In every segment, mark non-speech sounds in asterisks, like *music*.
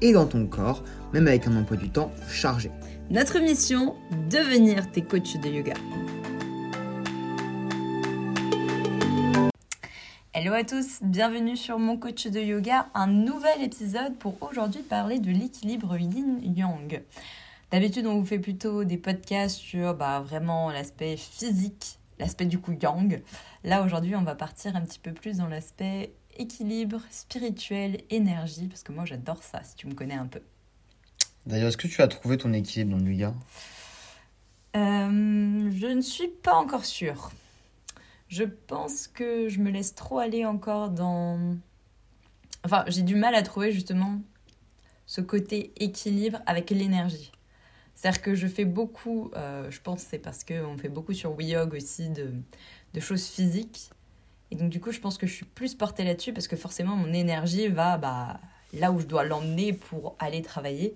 et dans ton corps, même avec un emploi du temps chargé. Notre mission, devenir tes coachs de yoga. Hello à tous, bienvenue sur mon coach de yoga, un nouvel épisode pour aujourd'hui parler de l'équilibre yin-yang. D'habitude, on vous fait plutôt des podcasts sur bah, vraiment l'aspect physique l'aspect du coup yang. Là aujourd'hui on va partir un petit peu plus dans l'aspect équilibre, spirituel, énergie, parce que moi j'adore ça si tu me connais un peu. D'ailleurs, est-ce que tu as trouvé ton équilibre dans le yoga? Euh, Je ne suis pas encore sûre. Je pense que je me laisse trop aller encore dans... Enfin, j'ai du mal à trouver justement ce côté équilibre avec l'énergie. C'est-à-dire que je fais beaucoup, euh, je pense c'est parce qu'on fait beaucoup sur WeYog aussi de, de, choses physiques. Et donc du coup, je pense que je suis plus portée là-dessus parce que forcément mon énergie va bah, là où je dois l'emmener pour aller travailler.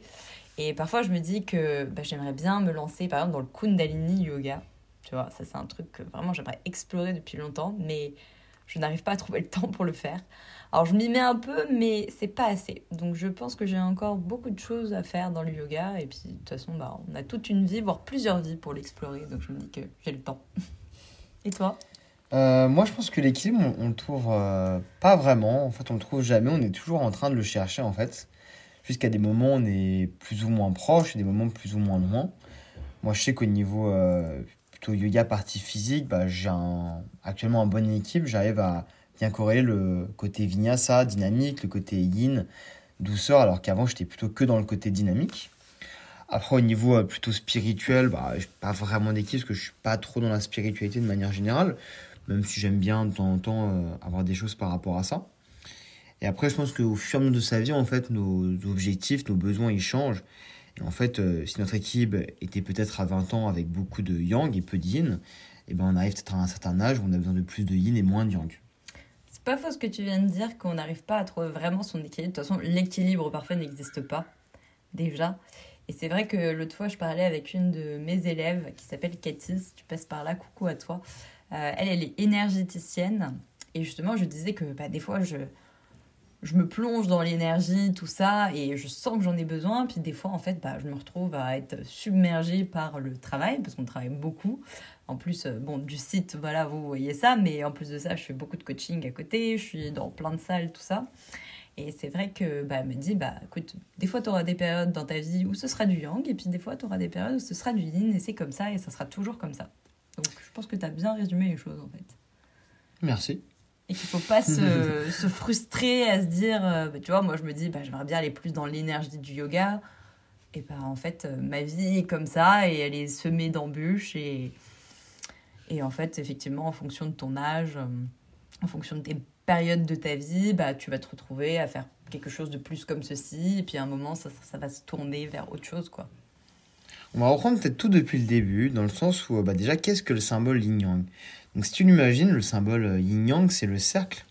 Et parfois, je me dis que bah, j'aimerais bien me lancer par exemple dans le Kundalini Yoga. Tu vois, ça c'est un truc que vraiment j'aimerais explorer depuis longtemps, mais je n'arrive pas à trouver le *laughs* temps pour le faire. Alors je m'y mets un peu, mais c'est pas assez. Donc je pense que j'ai encore beaucoup de choses à faire dans le yoga. Et puis de toute façon, bah, on a toute une vie, voire plusieurs vies pour l'explorer. Donc je me dis que j'ai le temps. *laughs* et toi? Euh, moi, je pense que l'équilibre, on, le trouve euh, pas vraiment. En fait, on le trouve jamais. On est toujours en train de le chercher, en fait. Jusqu'à des moments, on est plus ou moins proche, et des moments plus ou moins loin. Moi, je sais qu'au niveau euh, plutôt yoga partie physique, bah, j'ai actuellement un bon équilibre. J'arrive à bien corréler le côté vinyasa, dynamique, le côté yin, douceur, alors qu'avant j'étais plutôt que dans le côté dynamique. Après, au niveau plutôt spirituel, bah, j'ai pas vraiment d'équipe parce que je suis pas trop dans la spiritualité de manière générale, même si j'aime bien de temps en temps euh, avoir des choses par rapport à ça. Et après, je pense qu'au fur et à mesure de sa vie, en fait, nos objectifs, nos besoins, ils changent. Et en fait, euh, si notre équipe était peut-être à 20 ans avec beaucoup de yang et peu de yin, eh ben on arrive peut-être à un certain âge où on a besoin de plus de yin et moins de yang pas faux ce que tu viens de dire, qu'on n'arrive pas à trouver vraiment son équilibre. De toute façon, l'équilibre parfait n'existe pas, déjà. Et c'est vrai que l'autre fois, je parlais avec une de mes élèves qui s'appelle Cathy, si tu passes par là, coucou à toi. Euh, elle, elle est énergéticienne. Et justement, je disais que bah, des fois, je, je me plonge dans l'énergie, tout ça, et je sens que j'en ai besoin. Puis des fois, en fait, bah, je me retrouve à être submergée par le travail, parce qu'on travaille beaucoup. En plus, euh, bon, du site, voilà, vous voyez ça, mais en plus de ça, je fais beaucoup de coaching à côté, je suis dans plein de salles, tout ça. Et c'est vrai que bah, elle me dit, bah écoute, des fois tu auras des périodes dans ta vie où ce sera du yang, et puis des fois tu auras des périodes où ce sera du yin, et c'est comme ça, et ça sera toujours comme ça. Donc je pense que tu as bien résumé les choses en fait. Merci. Et qu'il faut pas se, *laughs* se, frustrer à se dire euh, bah, tu vois moi je me dis bah j'aimerais bien aller plus dans l'énergie du yoga. Et bah en fait euh, ma vie est comme ça et elle est semée d'embûches et et en fait effectivement en fonction de ton âge euh, en fonction de tes périodes de ta vie bah tu vas te retrouver à faire quelque chose de plus comme ceci. Et puis à un moment ça, ça va se tourner vers autre chose quoi on va reprendre peut-être tout depuis le début dans le sens où bah déjà qu'est-ce que le symbole yin yang? Donc si tu l'imagines, le symbole euh, yin-yang, c'est le cercle,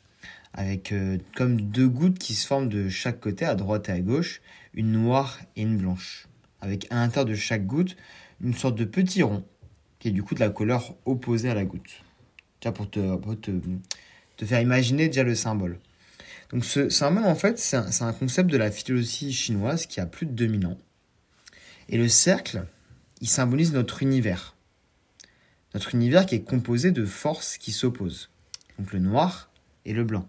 avec euh, comme deux gouttes qui se forment de chaque côté, à droite et à gauche, une noire et une blanche. Avec à l'intérieur de chaque goutte, une sorte de petit rond, qui est du coup de la couleur opposée à la goutte. Déjà pour te, te, te, faire imaginer déjà le symbole. Donc ce symbole, en fait, c'est un, un concept de la philosophie chinoise qui a plus de 2000 ans. Et le cercle, il symbolise notre univers notre univers qui est composé de forces qui s'opposent. Donc le noir et le blanc.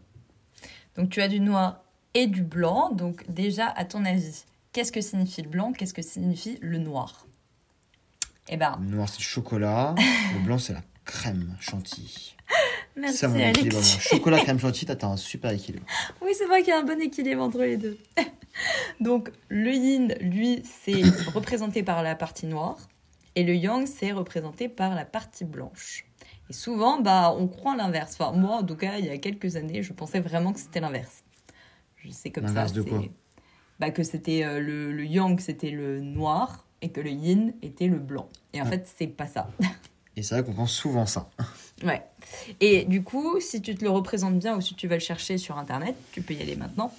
Donc tu as du noir et du blanc. Donc déjà, à ton avis, qu'est-ce que signifie le blanc? Qu'est-ce que signifie le noir? Eh ben... Le noir, c'est le chocolat. le blanc, c'est la crème chantilly. *laughs* Merci, c'est mon équilibre. *laughs* Chocolat, crème chantilly, t'as un super équilibre. Oui, c'est vrai qu'il y a un bon équilibre entre les deux. *laughs* Donc le yin, lui, c'est *coughs* représenté par la partie noire. Et le yang, c'est représenté par la partie blanche. Et souvent, bah, on croit l'inverse. Enfin, moi, en tout cas, il y a quelques années, je pensais vraiment que c'était l'inverse. Je sais comme ça. de quoi bah, Que c'était euh, le, le, yang, c'était le noir, et que le yin était le blanc. Et en fait, c'est pas ça. Et c'est vrai qu'on pense souvent ça. *laughs* Ouais. Et du coup, si tu te le représentes bien ou si tu vas le chercher sur internet, tu peux y aller maintenant.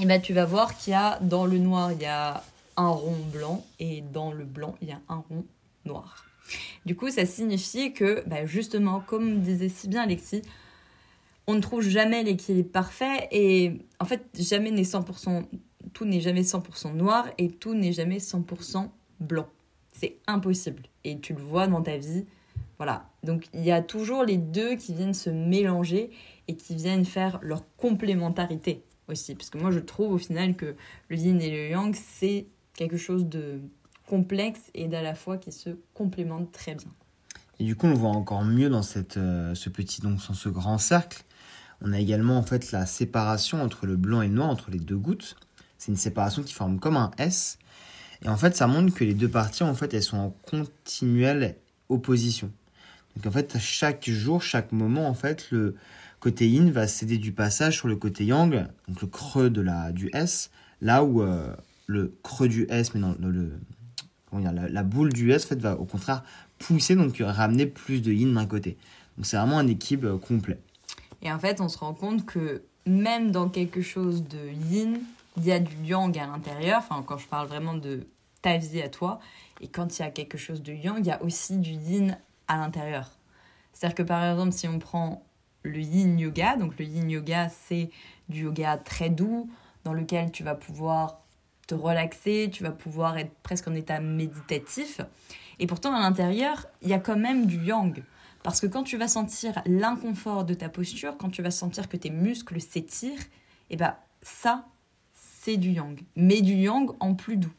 Et ben tu vas voir qu'il y a dans le noir, il y a un rond blanc et dans le blanc, il y a un rond noir. Du coup, ça signifie que, bah, justement, comme disait si bien Alexis, on ne trouve jamais l'équilibre parfait et en fait, jamais n'est 100%, tout n'est jamais 100% noir et tout n'est jamais 100% blanc. C'est impossible. Et tu le vois dans ta vie. Voilà. Donc, il y a toujours les deux qui viennent se mélanger et qui viennent faire leur complémentarité Parce que moi, je trouve au final que le yin et le yang, c'est quelque chose de complexe et d'à la fois qui se complémentent très bien. Et du coup, on le voit encore mieux dans euh, ce petit, donc, dans ce grand cercle. On a également en fait la séparation entre le blanc et le noir, entre les deux gouttes. C'est une séparation qui forme comme un S. Et en fait, ça montre que les deux parties, en fait, elles sont en continuelle opposition. Donc en fait, chaque jour, chaque moment, en fait, le côté yin va céder du passage sur le côté yang, donc le creux de la, du S, là où euh, le creux du S, mais non, le, comment dire, la, boule du S, en fait, va au contraire pousser, donc ramener plus de yin d'un côté. Donc c'est vraiment un équilibre complet. Et en fait, on se rend compte que même dans quelque chose de yin, il y a du yang à l'intérieur. Enfin, quand je parle vraiment de ta vie à toi. Et quand il y a quelque chose de yang, il y a aussi du yin à l'intérieur. C'est-à-dire que par exemple, si on prend le yin yoga, donc le yin yoga, c'est du yoga très doux, dans lequel tu vas pouvoir te relaxer, tu vas pouvoir être presque en état méditatif. Et pourtant, à l'intérieur, il y a quand même du yang. Parce que quand tu vas sentir l'inconfort de ta posture, quand tu vas sentir que tes muscles s'étirent, et eh ben ça, c'est du yang. Mais du yang en plus doux.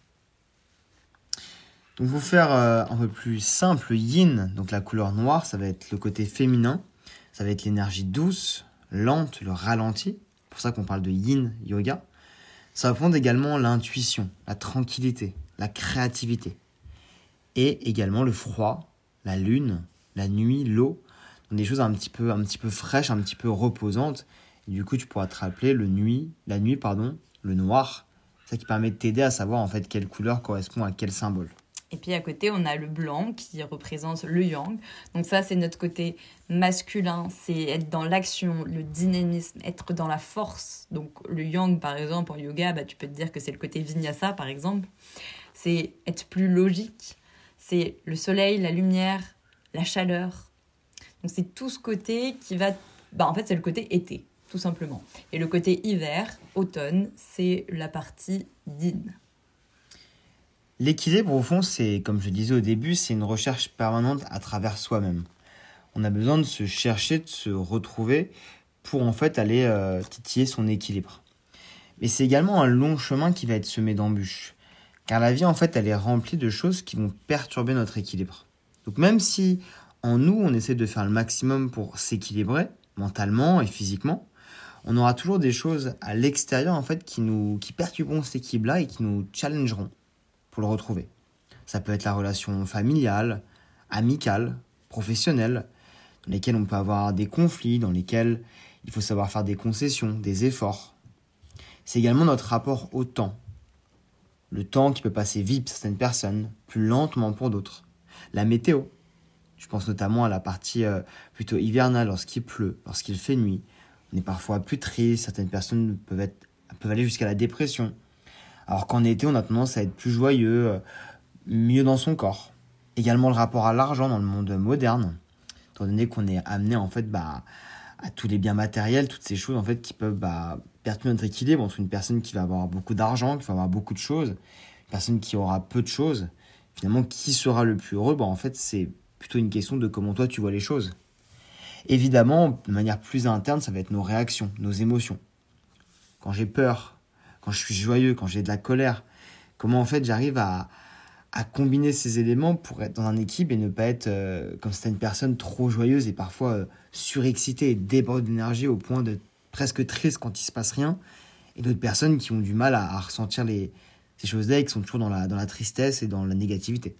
Donc pour faire euh, un peu plus simple, yin, donc la couleur noire, ça va être le côté féminin, ça va être l'énergie douce, lente, le ralenti. Pour ça qu'on parle de yin yoga. Ça va prendre également l'intuition, la tranquillité, la créativité. Et également le froid, la lune, la nuit, l'eau. des choses un petit peu, un petit peu fraîches, un petit peu reposantes. Du coup, tu pourras te rappeler le nuit, la nuit, pardon, le noir. Ça qui permet de t'aider à savoir en fait quelle couleur correspond à quel symbole. Et puis à côté, on a le blanc qui représente le yang. Donc ça, c'est notre côté masculin, c'est être dans l'action, le dynamisme, être dans la force. Donc le yang, par exemple, en yoga, bah, tu peux te dire que c'est le côté vinyasa, par exemple. C'est être plus logique. C'est le soleil, la lumière, la chaleur. Donc c'est tout ce côté qui va... Bah, en fait, c'est le côté été, tout simplement. Et le côté hiver, automne, c'est la partie yin. L'équilibre, au fond, c'est, comme je disais au début, c'est une recherche permanente à travers soi-même. On a besoin de se chercher, de se retrouver pour en fait aller euh, titiller son équilibre. Mais c'est également un long chemin qui va être semé d'embûches. Car la vie, en fait, elle est remplie de choses qui vont perturber notre équilibre. Donc même si en nous, on essaie de faire le maximum pour s'équilibrer, mentalement et physiquement, on aura toujours des choses à l'extérieur, en fait, qui nous qui perturberont cet équilibre-là et qui nous challengeront pour le retrouver. Ça peut être la relation familiale, amicale, professionnelle, dans lesquelles on peut avoir des conflits, dans lesquels il faut savoir faire des concessions, des efforts. C'est également notre rapport au temps. Le temps qui peut passer vite pour certaines personnes, plus lentement pour d'autres. La météo. Je pense notamment à la partie euh, plutôt hivernale, lorsqu'il pleut, lorsqu'il fait nuit. On est parfois plus triste, certaines personnes peuvent, être, peuvent aller jusqu'à la dépression. Alors qu'en été, on a tendance à être plus joyeux, euh, mieux dans son corps. Également le rapport à l'argent dans le monde moderne, étant donné qu'on est amené en fait bah, à tous les biens matériels, toutes ces choses en fait qui peuvent bah, perturber notre équilibre entre une personne qui va avoir beaucoup d'argent, qui va avoir beaucoup de choses, une personne qui aura peu de choses. Finalement, qui sera le plus heureux? Bah, En fait, c'est plutôt une question de comment toi tu vois les choses. Évidemment, de manière plus interne, ça va être nos réactions, nos émotions. Quand j'ai peur, quand je suis joyeux, quand j'ai de la colère. Comment en fait j'arrive à, combiner ces éléments pour être dans un équilibre et ne pas être euh, comme une personne trop joyeuse et parfois euh, surexcitée et débordée d'énergie au point d'être presque triste quand il se passe rien. Et d'autres personnes qui ont du mal à, ressentir les, ces choses-là et qui sont toujours dans la, dans la tristesse et dans la négativité.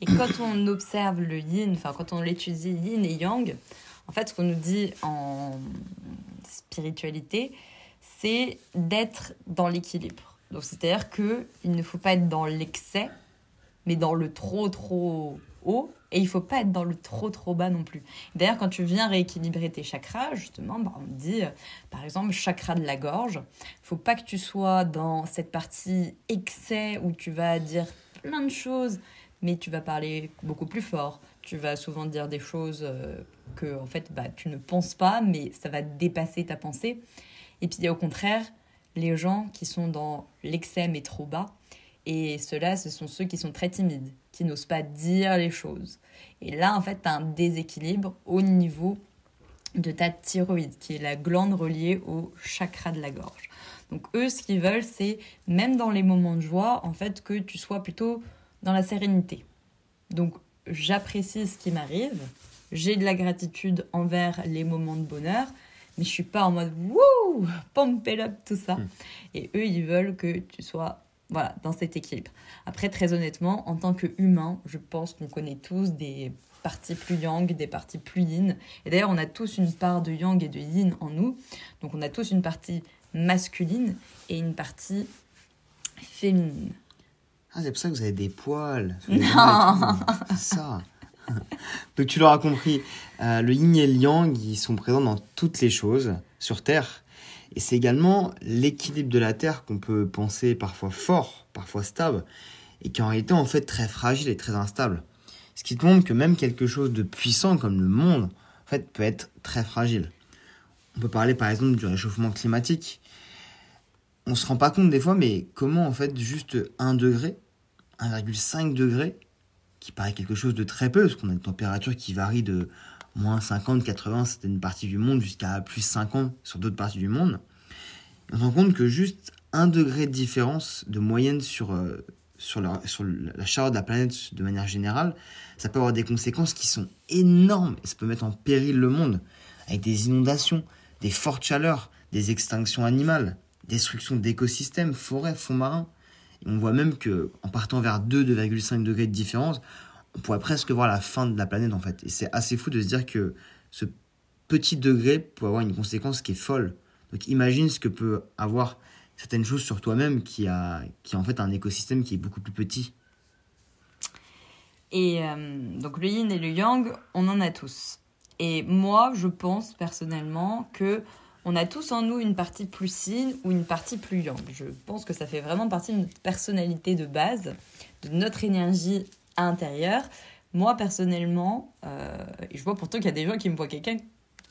Et quand on observe le yin, enfin quand on l'étudie yin et yang, en fait ce qu'on nous dit en spiritualité, c'est d'être dans l'équilibre. Donc c'est-à-dire que il ne faut pas être dans l'excès, mais dans le trop trop haut et il faut pas être dans le trop trop bas non plus. D'ailleurs, quand tu viens rééquilibrer tes chakras, justement, bah, on dit, euh, par exemple, chakra de la gorge, faut pas que tu sois dans cette partie excès où tu vas dire plein de choses, mais tu vas parler beaucoup plus fort. Tu vas souvent dire des choses euh, que, en fait, bah, tu ne penses pas, mais ça va dépasser ta pensée. Et puis, au contraire, les gens qui sont dans l'excès mais trop bas, et ceux-là, ce sont ceux qui sont très timides, qui n'osent pas dire les choses. Et là, en fait, tu as un déséquilibre au niveau de ta thyroïde, qui est la glande reliée au chakra de la gorge. Donc eux, ce qu'ils veulent, c'est, même dans les moments de joie, en fait, que tu sois plutôt dans la sérénité. Donc j'apprécie ce qui m'arrive, j'ai de la gratitude envers les moments de bonheur, mais je suis pas en mode wouh, pump it up, tout ça. Hmm. Et eux, ils veulent que tu sois voilà, dans cet équilibre. Après, très honnêtement, en tant qu'humain, je pense qu'on connaît tous des parties plus yang, des parties plus yin. Et d'ailleurs, on a tous une part de yang et de yin en nous. Donc, on a tous une partie masculine et une partie féminine. Ah, c'est pour ça que vous avez des poils. Non *laughs* C'est ça. *laughs* Donc, tu l'auras compris, euh, le yin et le yang, ils sont présents dans toutes les choses sur Terre. Et c'est également l'équilibre de la Terre qu'on peut penser parfois fort, parfois stable, et qui en réalité en fait très fragile et très instable. Ce qui te montre que même quelque chose de puissant comme le monde, en fait, peut être très fragile. On peut parler par exemple du réchauffement climatique. On se rend pas compte des fois, mais comment en fait juste 1 degré, 1,5 degré, qui paraît quelque chose de très peu, parce qu'on a une température qui varie de moins 50, 80, certaines parties du monde, jusqu'à plus 50 sur d'autres parties du monde. On se rend compte que juste un degré de différence de moyenne sur, euh, sur, la, sur la chaleur de la planète de manière générale, ça peut avoir des conséquences qui sont énormes et ça peut mettre en péril le monde avec des inondations, des fortes chaleurs, des extinctions animales, destruction d'écosystèmes, forêts, fonds marins. On voit même que en partant vers 2-2,5 degrés de différence, on pourrait presque voir la fin de la planète en fait. Et c'est assez fou de se dire que ce petit degré peut avoir une conséquence qui est folle. Donc imagine ce que peut avoir certaines choses sur toi-même qui a, qui en fait un écosystème qui est beaucoup plus petit. Et euh, donc le yin et le yang, on en a tous. Et moi, je pense personnellement que on a tous en nous une partie plus yin ou une partie plus yang. Je pense que ça fait vraiment partie de notre personnalité de base, de notre énergie intérieur. Moi, personnellement, euh, je vois pourtant qu'il y a des gens qui me voient quelqu'un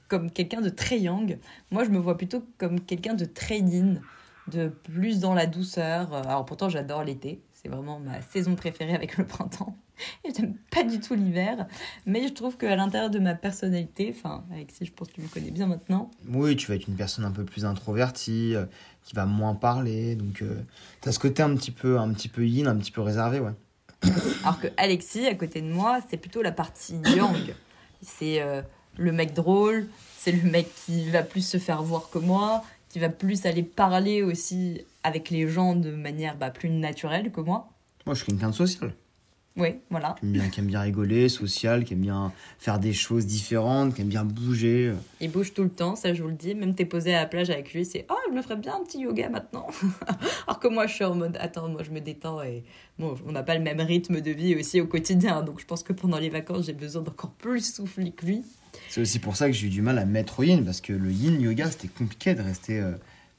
comme quelqu'un de très yang. Moi, je me vois plutôt comme quelqu'un de très yin, de plus dans la douceur. Alors pourtant, j'adore l'été. C'est vraiment ma saison préférée avec le printemps. *laughs* Et j'aime pas du tout l'hiver. Mais je trouve qu'à l'intérieur de ma personnalité, enfin, Alexis, je pense que tu me connais bien maintenant. Oui, tu vas être une personne un peu plus introvertie, euh, qui va moins parler. Donc, euh, tu as ce côté un petit peu, un petit peu yin, un petit peu réservé, ouais. *coughs* Alors que Alexis, à côté de moi, c'est plutôt la partie yang. C'est euh, le mec drôle, c'est le mec qui va plus se faire voir que moi, qui va plus aller parler aussi avec les gens de manière bah, plus naturelle que moi. Moi, je suis quelqu'un de social. Oui, voilà. Qui aime, bien, qui aime bien rigoler, social, qui aime bien faire des choses différentes, qui aime bien bouger. Il bouge tout le temps, ça je vous le dis. Même t'es posé à la plage avec lui, c'est Oh, je me ferais bien un petit yoga maintenant. *laughs* Alors que moi je suis en mode Attends, moi je me détends et bon, on n'a pas le même rythme de vie aussi au quotidien. Donc je pense que pendant les vacances, j'ai besoin d'encore plus souffler que lui. C'est aussi pour ça que j'ai eu du mal à mettre au yin, parce que le yin yoga, c'était compliqué de rester euh,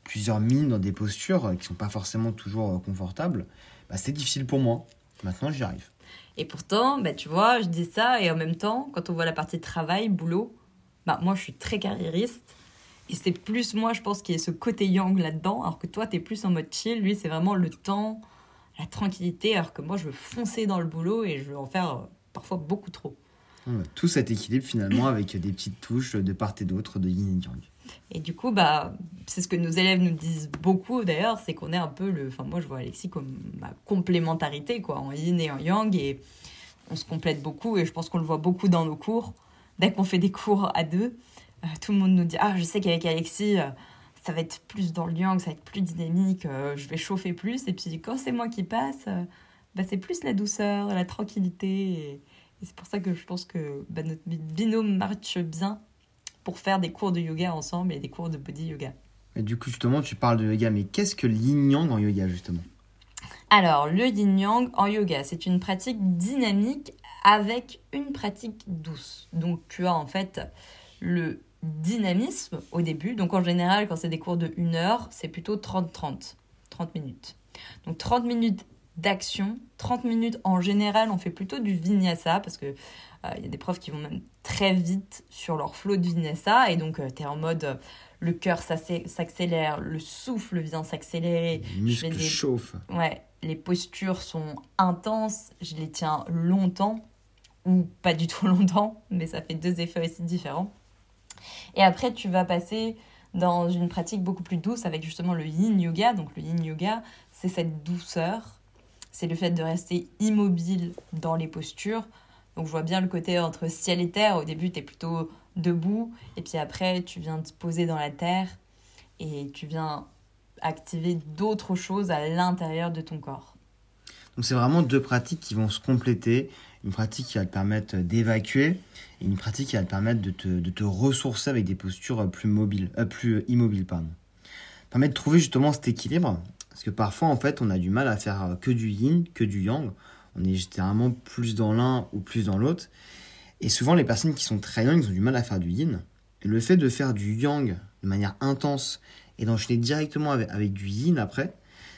plusieurs minutes dans des postures euh, qui sont pas forcément toujours euh, confortables. Bah, c'était difficile pour moi. Maintenant, j'y arrive. Et pourtant, bah, tu vois, je dis ça, et en même temps, quand on voit la partie travail, boulot, bah, moi, je suis très carriériste. Et c'est plus moi, je pense, qui est ce côté yang là-dedans, alors que toi, tu es plus en mode chill. Lui, c'est vraiment le temps, la tranquillité, alors que moi, je veux foncer dans le boulot et je veux en faire parfois beaucoup trop. Tout cet équilibre finalement avec des petites touches de part et d'autre de yin et yang. Et du coup, bah, c'est ce que nos élèves nous disent beaucoup d'ailleurs, c'est qu'on est un peu le. Enfin, moi je vois Alexis comme ma complémentarité, quoi, en yin et en yang, et on se complète beaucoup, et je pense qu'on le voit beaucoup dans nos cours. Dès qu'on fait des cours à deux, euh, tout le monde nous dit Ah, je sais qu'avec Alexis, euh, ça va être plus dans le yang, ça va être plus dynamique, euh, je vais chauffer plus, et puis quand c'est moi qui passe, bah, c'est plus la douceur, la tranquillité. Et et c'est pour ça que je pense que bah, notre binôme marche bien pour faire des cours de yoga ensemble et des cours de body yoga. Et du coup, justement, tu parles de yoga, mais qu'est-ce que l'yin yang en yoga, justement? Alors, le yin-yang en yoga, c'est une pratique dynamique avec une pratique douce. Donc, tu as en fait le dynamisme au début. Donc, en général, quand c'est des cours de 1 heure, c'est plutôt 30-30, 30 minutes. Donc, 30 minutes d'action, 30 minutes en général, on fait plutôt du vinyasa parce que euh, il y a des profs qui vont même très vite sur leur flow de vinyasa et donc tu es en mode euh, le cœur s'accélère, le souffle vient s'accélérer. Les muscles chauffent. Ouais, les postures sont intenses, je les tiens longtemps, ou pas du tout *laughs* longtemps, mais ça fait deux effets aussi différents. Et après, tu vas passer dans une pratique beaucoup plus douce avec justement le yin yoga. Donc le yin yoga, c'est cette douceur, c'est le fait de rester immobile dans les postures. Donc je vois bien le côté entre ciel et terre. Au début, tu es plutôt debout, et puis après, tu viens te poser dans la terre, et tu viens activer d'autres choses à l'intérieur de ton corps. Donc c'est vraiment deux pratiques qui vont se compléter. Une pratique qui va te permettre d'évacuer et une pratique qui va te permettre de te, ressourcer avec des postures plus, mobiles, euh, plus immobiles. Pardon. De trouver justement cet équilibre. Parce que parfois, en fait, on a du mal à faire que du yin, que du yang. On est généralement plus dans l'un ou plus dans l'autre. Et souvent, les personnes qui sont très yang, ils ont du mal à faire du yin. Et le fait de faire du yang de manière intense et d'enchaîner directement avec, du yin après,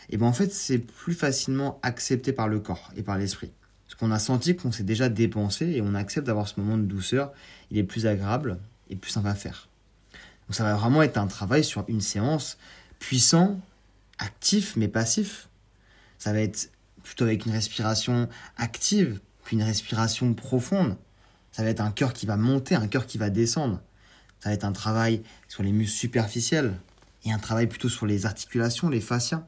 et ben en fait, c'est plus facilement accepté par le corps et par l'esprit. Parce qu'on a senti qu'on s'est déjà dépensé et on accepte d'avoir ce moment de douceur. Il est plus agréable et plus simple à faire. Donc ça va vraiment être un travail sur une séance puissant, actif mais passif. Ça va être plutôt avec une respiration active, puis une respiration profonde. Ça va être un cœur qui va monter, un cœur qui va descendre. Ça va être un travail sur les muscles superficiels et un travail plutôt sur les articulations, les fascias.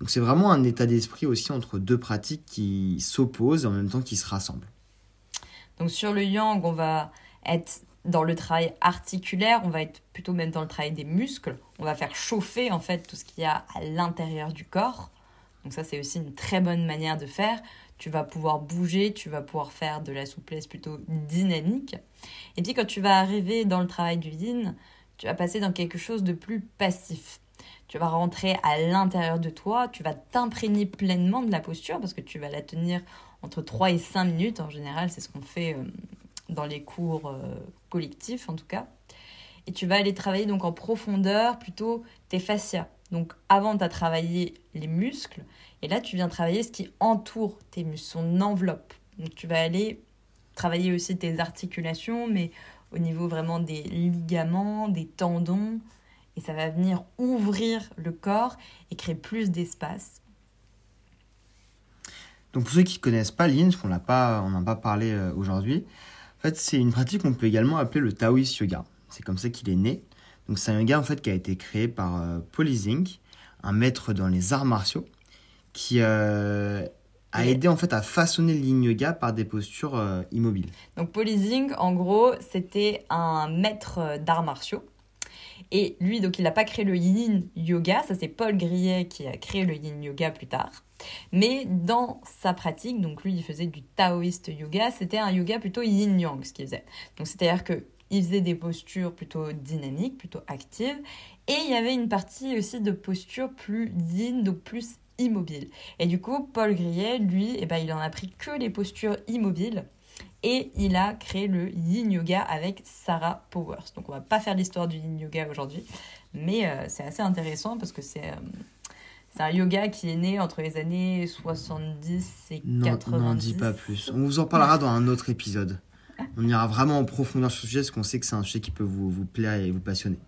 Donc c'est vraiment un état d'esprit aussi entre deux pratiques qui s'opposent et en même temps qui se rassemblent. Donc sur le yang, on va être dans le travail articulaire, on va être plutôt même dans le travail des muscles. On va faire chauffer en fait tout ce qu'il y a à l'intérieur du corps. Donc ça c'est aussi une très bonne manière de faire tu vas pouvoir bouger, tu vas pouvoir faire de la souplesse plutôt dynamique. Et puis quand tu vas arriver dans le travail du yin, tu vas passer dans quelque chose de plus passif. Tu vas rentrer à l'intérieur de toi, tu vas t'imprégner pleinement de la posture parce que tu vas la tenir entre 3 et 5 minutes. En général, c'est ce qu'on fait euh, dans les cours euh, collectifs en tout cas. Et tu vas aller travailler donc en profondeur plutôt tes fascias. Donc avant, tu as travaillé les muscles et là, tu viens travailler ce qui entoure tes muscles, son enveloppe. Donc, tu vas aller travailler aussi tes articulations, mais au niveau vraiment des ligaments, des tendons. Et ça va venir ouvrir le corps et créer plus d'espace. Donc pour ceux qui ne connaissent pas parce qu'on n'a pas, on pas parlé euh, aujourd'hui, fait c'est une pratique qu'on peut également appeler le Taoist Yoga. C'est comme ça qu'il est né. Donc c'est un yoga en fait qui a été créé par euh, Paul Ising, un maître dans les arts martiaux, qui euh, a aidé en fait à façonner le yin yoga par des postures euh, immobiles. Donc Paul en gros, c'était un maître d'arts martiaux. Et lui, donc, il n'a pas créé le yin yoga, ça c'est Paul Grillet qui a créé le yin yoga plus tard. Mais dans sa pratique, donc lui, il faisait du taoïste yoga, c'était un yoga plutôt yin-yang ce qu'il faisait. Donc c'est-à-dire que il faisait des postures plutôt dynamiques, plutôt actives, et il y avait une partie aussi de postures plus yin, donc plus immobile. Et du coup, Paul Grillet, lui, eh ben, il en a pris que les postures immobiles et il a créé le yin yoga avec Sarah Powers. Donc on va pas faire l'histoire du yin yoga aujourd'hui, mais euh, c'est assez intéressant parce que c'est euh, c'est un yoga qui est né entre les années 70 et 90. Non, dis pas plus. On vous en parlera dans un autre épisode. On ira vraiment en profondeur sur ce sujet parce qu'on sait que c'est un sujet qui peut vous, vous plaire et vous passionner.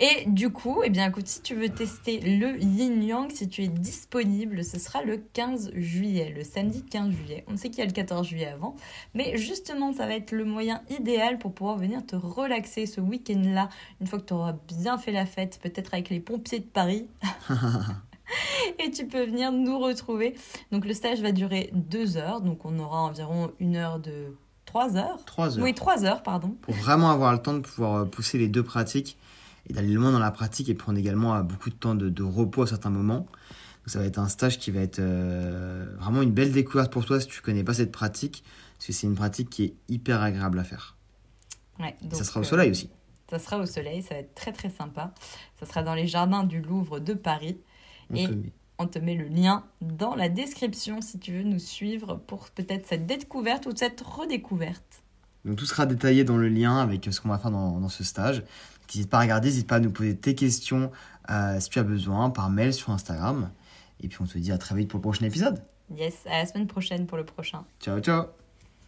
Et du coup, eh bien, écoute, si tu veux tester le Yin Yang, si tu es disponible, ce sera le 15 juillet, le samedi 15 juillet. On sait qu'il y a le 14 juillet avant, mais justement, ça va être le moyen idéal pour pouvoir venir te relaxer ce week-end-là, une fois que tu auras bien fait la fête, peut-être avec les pompiers de Paris. *laughs* et tu peux venir nous retrouver. Donc le stage va durer deux heures, donc on aura environ une heure de... Trois heures Trois heures. Oui, trois heures, pardon. Pour vraiment avoir le temps de pouvoir pousser les deux pratiques et d'aller loin dans la pratique et prendre également euh, beaucoup de temps de, repos à certains moments. ça va être un stage qui va être euh, vraiment une belle découverte pour toi si tu connais pas cette pratique, parce que c'est une pratique qui est hyper agréable à faire. Ouais, ça sera au soleil aussi. Ça sera au soleil, ça va être très très sympa. Ça sera dans les jardins du Louvre de Paris. et On te met le lien dans la description si tu veux nous suivre pour peut-être cette découverte ou cette redécouverte. Donc tout sera détaillé dans le lien avec ce qu'on va faire dans, dans ce stage. N'hésite pas à regarder, n'hésite pas à nous poser tes questions euh, si tu as besoin par mail sur Instagram. Et puis on te dit à très vite pour le prochain épisode. Yes, à la semaine prochaine pour le prochain. Ciao ciao